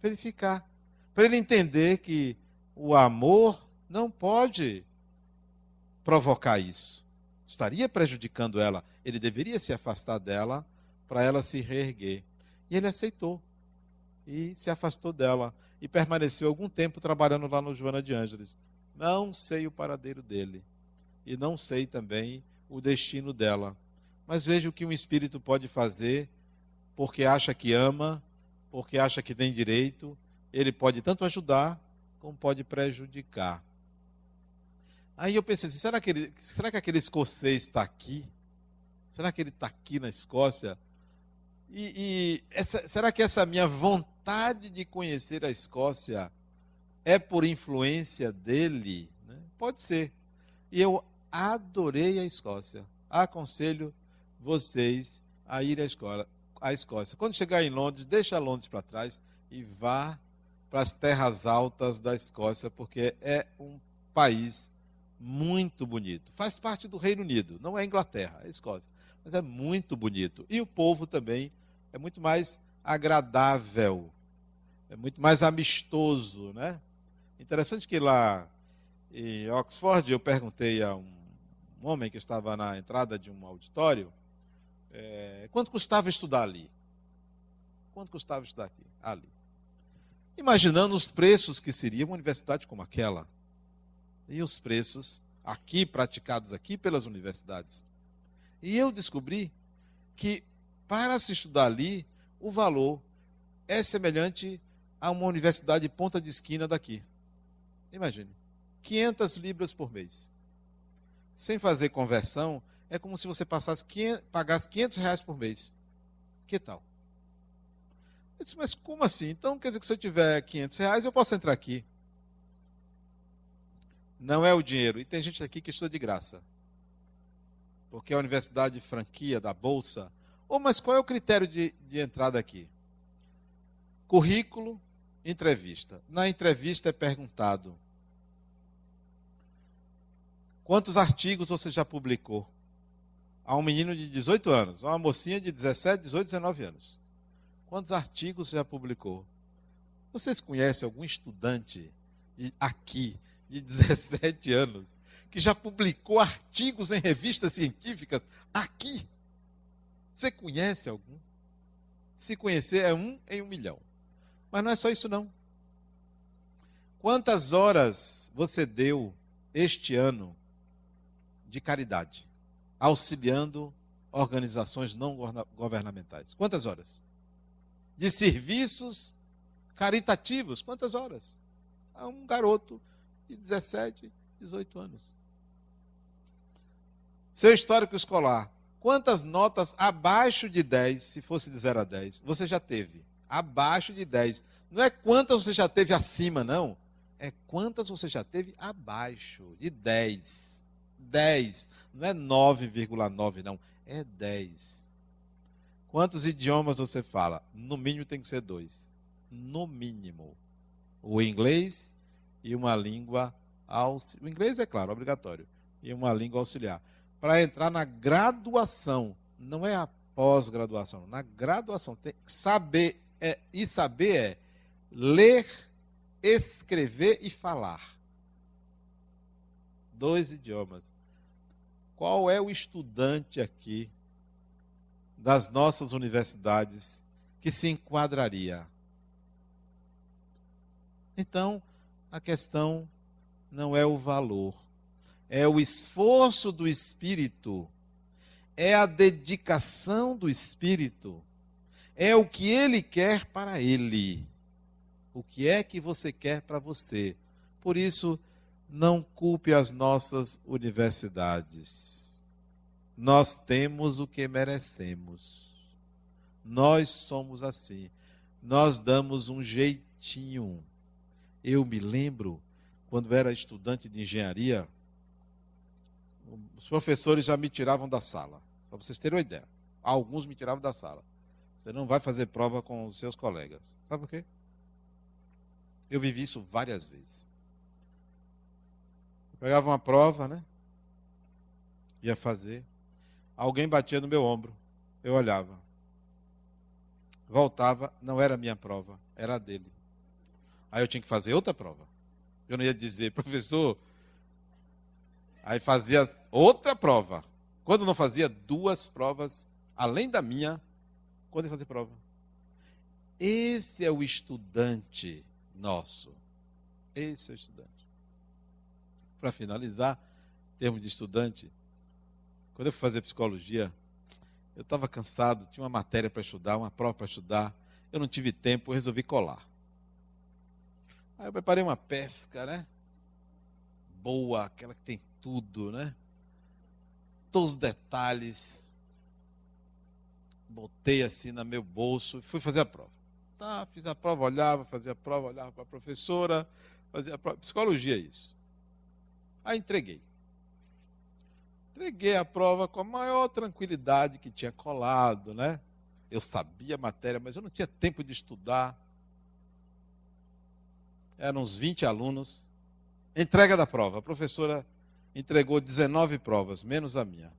Para ele ficar. Para ele entender que o amor não pode provocar isso. Estaria prejudicando ela. Ele deveria se afastar dela para ela se reerguer. E ele aceitou. E se afastou dela. E permaneceu algum tempo trabalhando lá no Joana de Ângeles. Não sei o paradeiro dele. E não sei também o destino dela. Mas veja o que um espírito pode fazer porque acha que ama, porque acha que tem direito, ele pode tanto ajudar como pode prejudicar. Aí eu pensei assim, será que, ele, será que aquele escocês está aqui? Será que ele está aqui na Escócia? E, e essa, será que essa minha vontade de conhecer a Escócia é por influência dele? Né? Pode ser. E eu adorei a Escócia. Aconselho vocês a ir à, escola, à Escócia. Quando chegar em Londres, deixa Londres para trás e vá para as terras altas da Escócia, porque é um país muito bonito. Faz parte do Reino Unido, não é Inglaterra, é Escócia. Mas é muito bonito. E o povo também é muito mais agradável, é muito mais amistoso, né? Interessante que lá em Oxford eu perguntei a um homem que estava na entrada de um auditório é, quanto custava estudar ali. Quanto custava estudar aqui, ali? Imaginando os preços que seria uma universidade como aquela e os preços aqui praticados aqui pelas universidades. E eu descobri que para se estudar ali, o valor é semelhante a uma universidade de ponta de esquina daqui. Imagine, 500 libras por mês. Sem fazer conversão, é como se você passasse 500, pagasse 500 reais por mês. Que tal? Eu disse, mas como assim? Então quer dizer que se eu tiver 500 reais, eu posso entrar aqui não é o dinheiro. E tem gente aqui que estuda de graça. Porque a universidade de franquia, da bolsa. Oh, mas qual é o critério de, de entrada aqui? Currículo, entrevista. Na entrevista é perguntado: quantos artigos você já publicou? A um menino de 18 anos, uma mocinha de 17, 18, 19 anos. Quantos artigos você já publicou? Vocês conhecem algum estudante aqui de 17 anos, que já publicou artigos em revistas científicas aqui. Você conhece algum? Se conhecer, é um em um milhão. Mas não é só isso, não. Quantas horas você deu este ano de caridade, auxiliando organizações não governamentais? Quantas horas? De serviços caritativos? Quantas horas? A um garoto de 17, 18 anos. Seu histórico escolar. Quantas notas abaixo de 10, se fosse de 0 a 10, você já teve? Abaixo de 10. Não é quantas você já teve acima, não. É quantas você já teve abaixo de 10. 10. Não é 9,9, não. É 10. Quantos idiomas você fala? No mínimo tem que ser dois. No mínimo. O inglês e uma língua auxiliar. O inglês é claro, obrigatório. E uma língua auxiliar. Para entrar na graduação, não é a pós-graduação, na graduação. Tem que saber, é, e saber é ler, escrever e falar. Dois idiomas. Qual é o estudante aqui das nossas universidades que se enquadraria? Então, a questão não é o valor, é o esforço do espírito, é a dedicação do espírito, é o que ele quer para ele. O que é que você quer para você? Por isso, não culpe as nossas universidades. Nós temos o que merecemos. Nós somos assim. Nós damos um jeitinho eu me lembro, quando era estudante de engenharia, os professores já me tiravam da sala. Só para vocês terem uma ideia. Alguns me tiravam da sala. Você não vai fazer prova com os seus colegas. Sabe por quê? Eu vivi isso várias vezes. Pegava uma prova, né? Ia fazer. Alguém batia no meu ombro. Eu olhava. Voltava, não era minha prova, era a dele. Aí eu tinha que fazer outra prova. Eu não ia dizer, professor. Aí fazia outra prova. Quando não fazia duas provas, além da minha, quando ia fazer prova. Esse é o estudante nosso. Esse é o estudante. Para finalizar, em termos de estudante, quando eu fui fazer psicologia, Eu estava cansado, tinha uma matéria para estudar, uma prova para estudar. Eu não tive tempo, eu resolvi colar. Aí eu preparei uma pesca, né? Boa, aquela que tem tudo, né? Todos os detalhes. Botei assim no meu bolso e fui fazer a prova. Tá, fiz a prova, olhava, fazia a prova, olhava para a professora, fazia a prova. Psicologia é isso. Aí entreguei. Entreguei a prova com a maior tranquilidade que tinha colado, né? Eu sabia a matéria, mas eu não tinha tempo de estudar. Eram uns 20 alunos. Entrega da prova. A professora entregou 19 provas, menos a minha.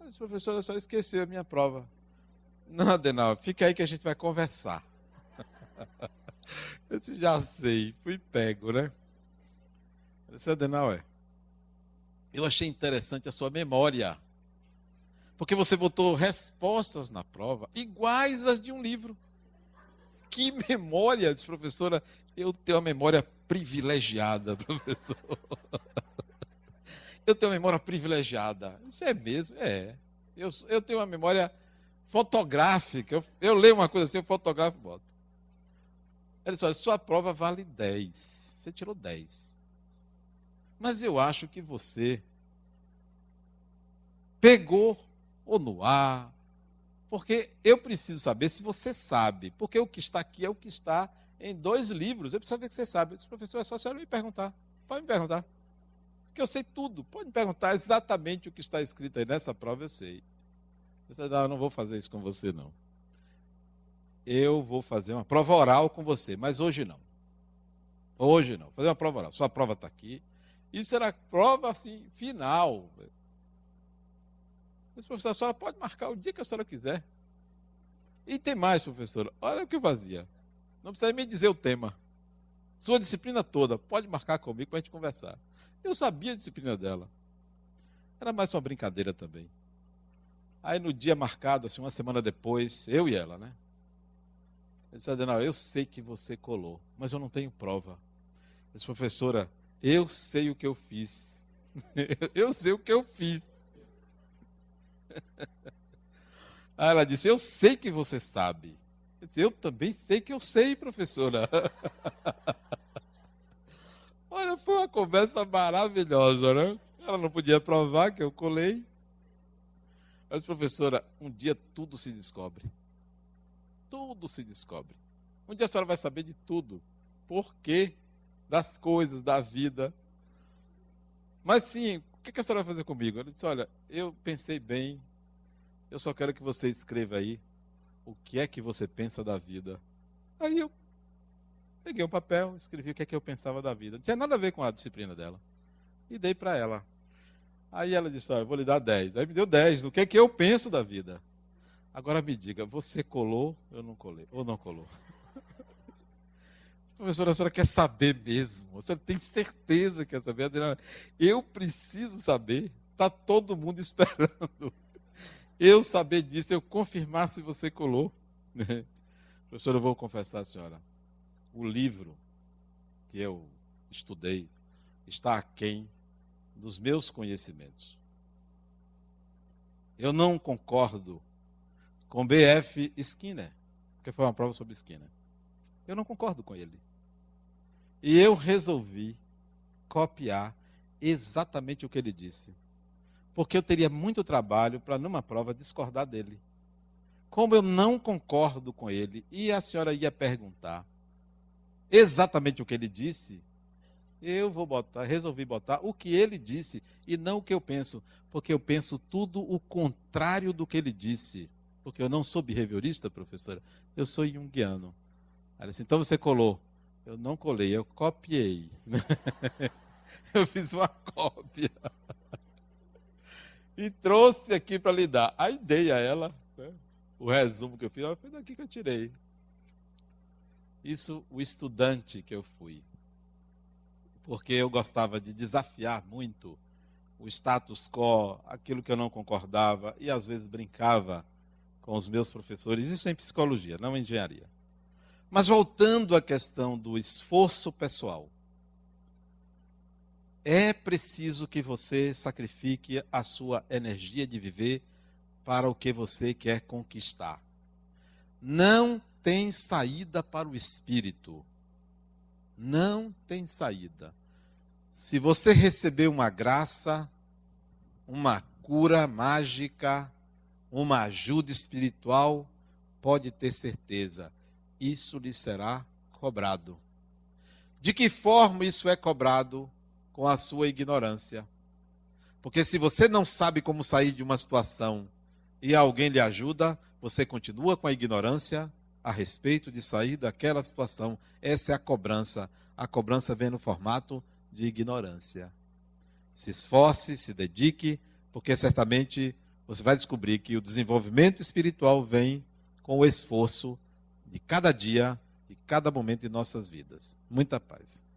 Eu disse, professora, a senhora esqueceu a minha prova. Não, Adenal, fica aí que a gente vai conversar. Eu disse, já sei, fui pego, né? Adenal, é eu achei interessante a sua memória. Porque você botou respostas na prova iguais às de um livro. Que memória, disse professora. Eu tenho uma memória privilegiada, professor. Eu tenho uma memória privilegiada. Isso é mesmo? É. Eu, eu tenho uma memória fotográfica. Eu, eu leio uma coisa assim, eu fotografo e boto. Ele disse: olha, sua prova vale 10. Você tirou 10. Mas eu acho que você pegou ou no ar, porque eu preciso saber se você sabe, porque o que está aqui é o que está em dois livros. Eu preciso saber que você sabe. Eu disse, professor, é só a senhora me perguntar. Pode me perguntar. Porque eu sei tudo. Pode me perguntar exatamente o que está escrito aí nessa prova, eu sei. Você não, eu não vou fazer isso com você, não. Eu vou fazer uma prova oral com você, mas hoje não. Hoje não. Vou fazer uma prova oral. Sua prova está aqui. Isso era prova assim, final. Esse professor, a senhora pode marcar o dia que a senhora quiser. E tem mais, professor. Olha o que eu fazia. Não precisa me dizer o tema. Sua disciplina toda, pode marcar comigo para a gente conversar. Eu sabia a disciplina dela. Era mais uma brincadeira também. Aí no dia marcado, assim, uma semana depois, eu e ela, né? Eu disse, Adenal, eu sei que você colou, mas eu não tenho prova. Eu disse, professora, eu sei o que eu fiz. eu sei o que eu fiz. Aí ela disse: Eu sei que você sabe. Eu, disse, eu também sei que eu sei, professora. Olha, foi uma conversa maravilhosa, né? Ela não podia provar que eu colei. Mas, professora, um dia tudo se descobre. Tudo se descobre. Um dia a senhora vai saber de tudo. Por quê? Das coisas, da vida. Mas sim, o que a senhora vai fazer comigo? Ele disse: Olha, eu pensei bem, eu só quero que você escreva aí o que é que você pensa da vida. Aí eu peguei um papel, escrevi o que é que eu pensava da vida. Não tinha nada a ver com a disciplina dela. E dei para ela. Aí ela disse: Olha, eu vou lhe dar 10. Aí me deu 10 do que é que eu penso da vida. Agora me diga, você colou? Eu não colei. Ou não colou? Professora, a senhora quer saber mesmo? A senhora tem certeza que quer saber? Eu preciso saber. Está todo mundo esperando. Eu saber disso, eu confirmar se você colou. Professora, eu vou confessar a senhora. O livro que eu estudei está aquém dos meus conhecimentos. Eu não concordo com B.F. Skinner, porque foi uma prova sobre Skinner. Eu não concordo com ele. E eu resolvi copiar exatamente o que ele disse. Porque eu teria muito trabalho para, numa prova, discordar dele. Como eu não concordo com ele, e a senhora ia perguntar exatamente o que ele disse, eu vou botar, resolvi botar o que ele disse e não o que eu penso, porque eu penso tudo o contrário do que ele disse. Porque eu não sou behaviorista, professora, eu sou junguiano. Então você colou eu não colei, eu copiei. eu fiz uma cópia. e trouxe aqui para lhe dar. Aí dei a ela né, o resumo que eu fiz. Foi daqui que eu tirei. Isso, o estudante que eu fui. Porque eu gostava de desafiar muito o status quo, aquilo que eu não concordava, e às vezes brincava com os meus professores. Isso em psicologia, não em engenharia. Mas voltando à questão do esforço pessoal. é preciso que você sacrifique a sua energia de viver para o que você quer conquistar. Não tem saída para o espírito. Não tem saída. Se você receber uma graça, uma cura mágica, uma ajuda espiritual, pode ter certeza, isso lhe será cobrado. De que forma isso é cobrado? Com a sua ignorância. Porque se você não sabe como sair de uma situação e alguém lhe ajuda, você continua com a ignorância a respeito de sair daquela situação. Essa é a cobrança. A cobrança vem no formato de ignorância. Se esforce, se dedique, porque certamente você vai descobrir que o desenvolvimento espiritual vem com o esforço de cada dia, de cada momento de nossas vidas. Muita paz.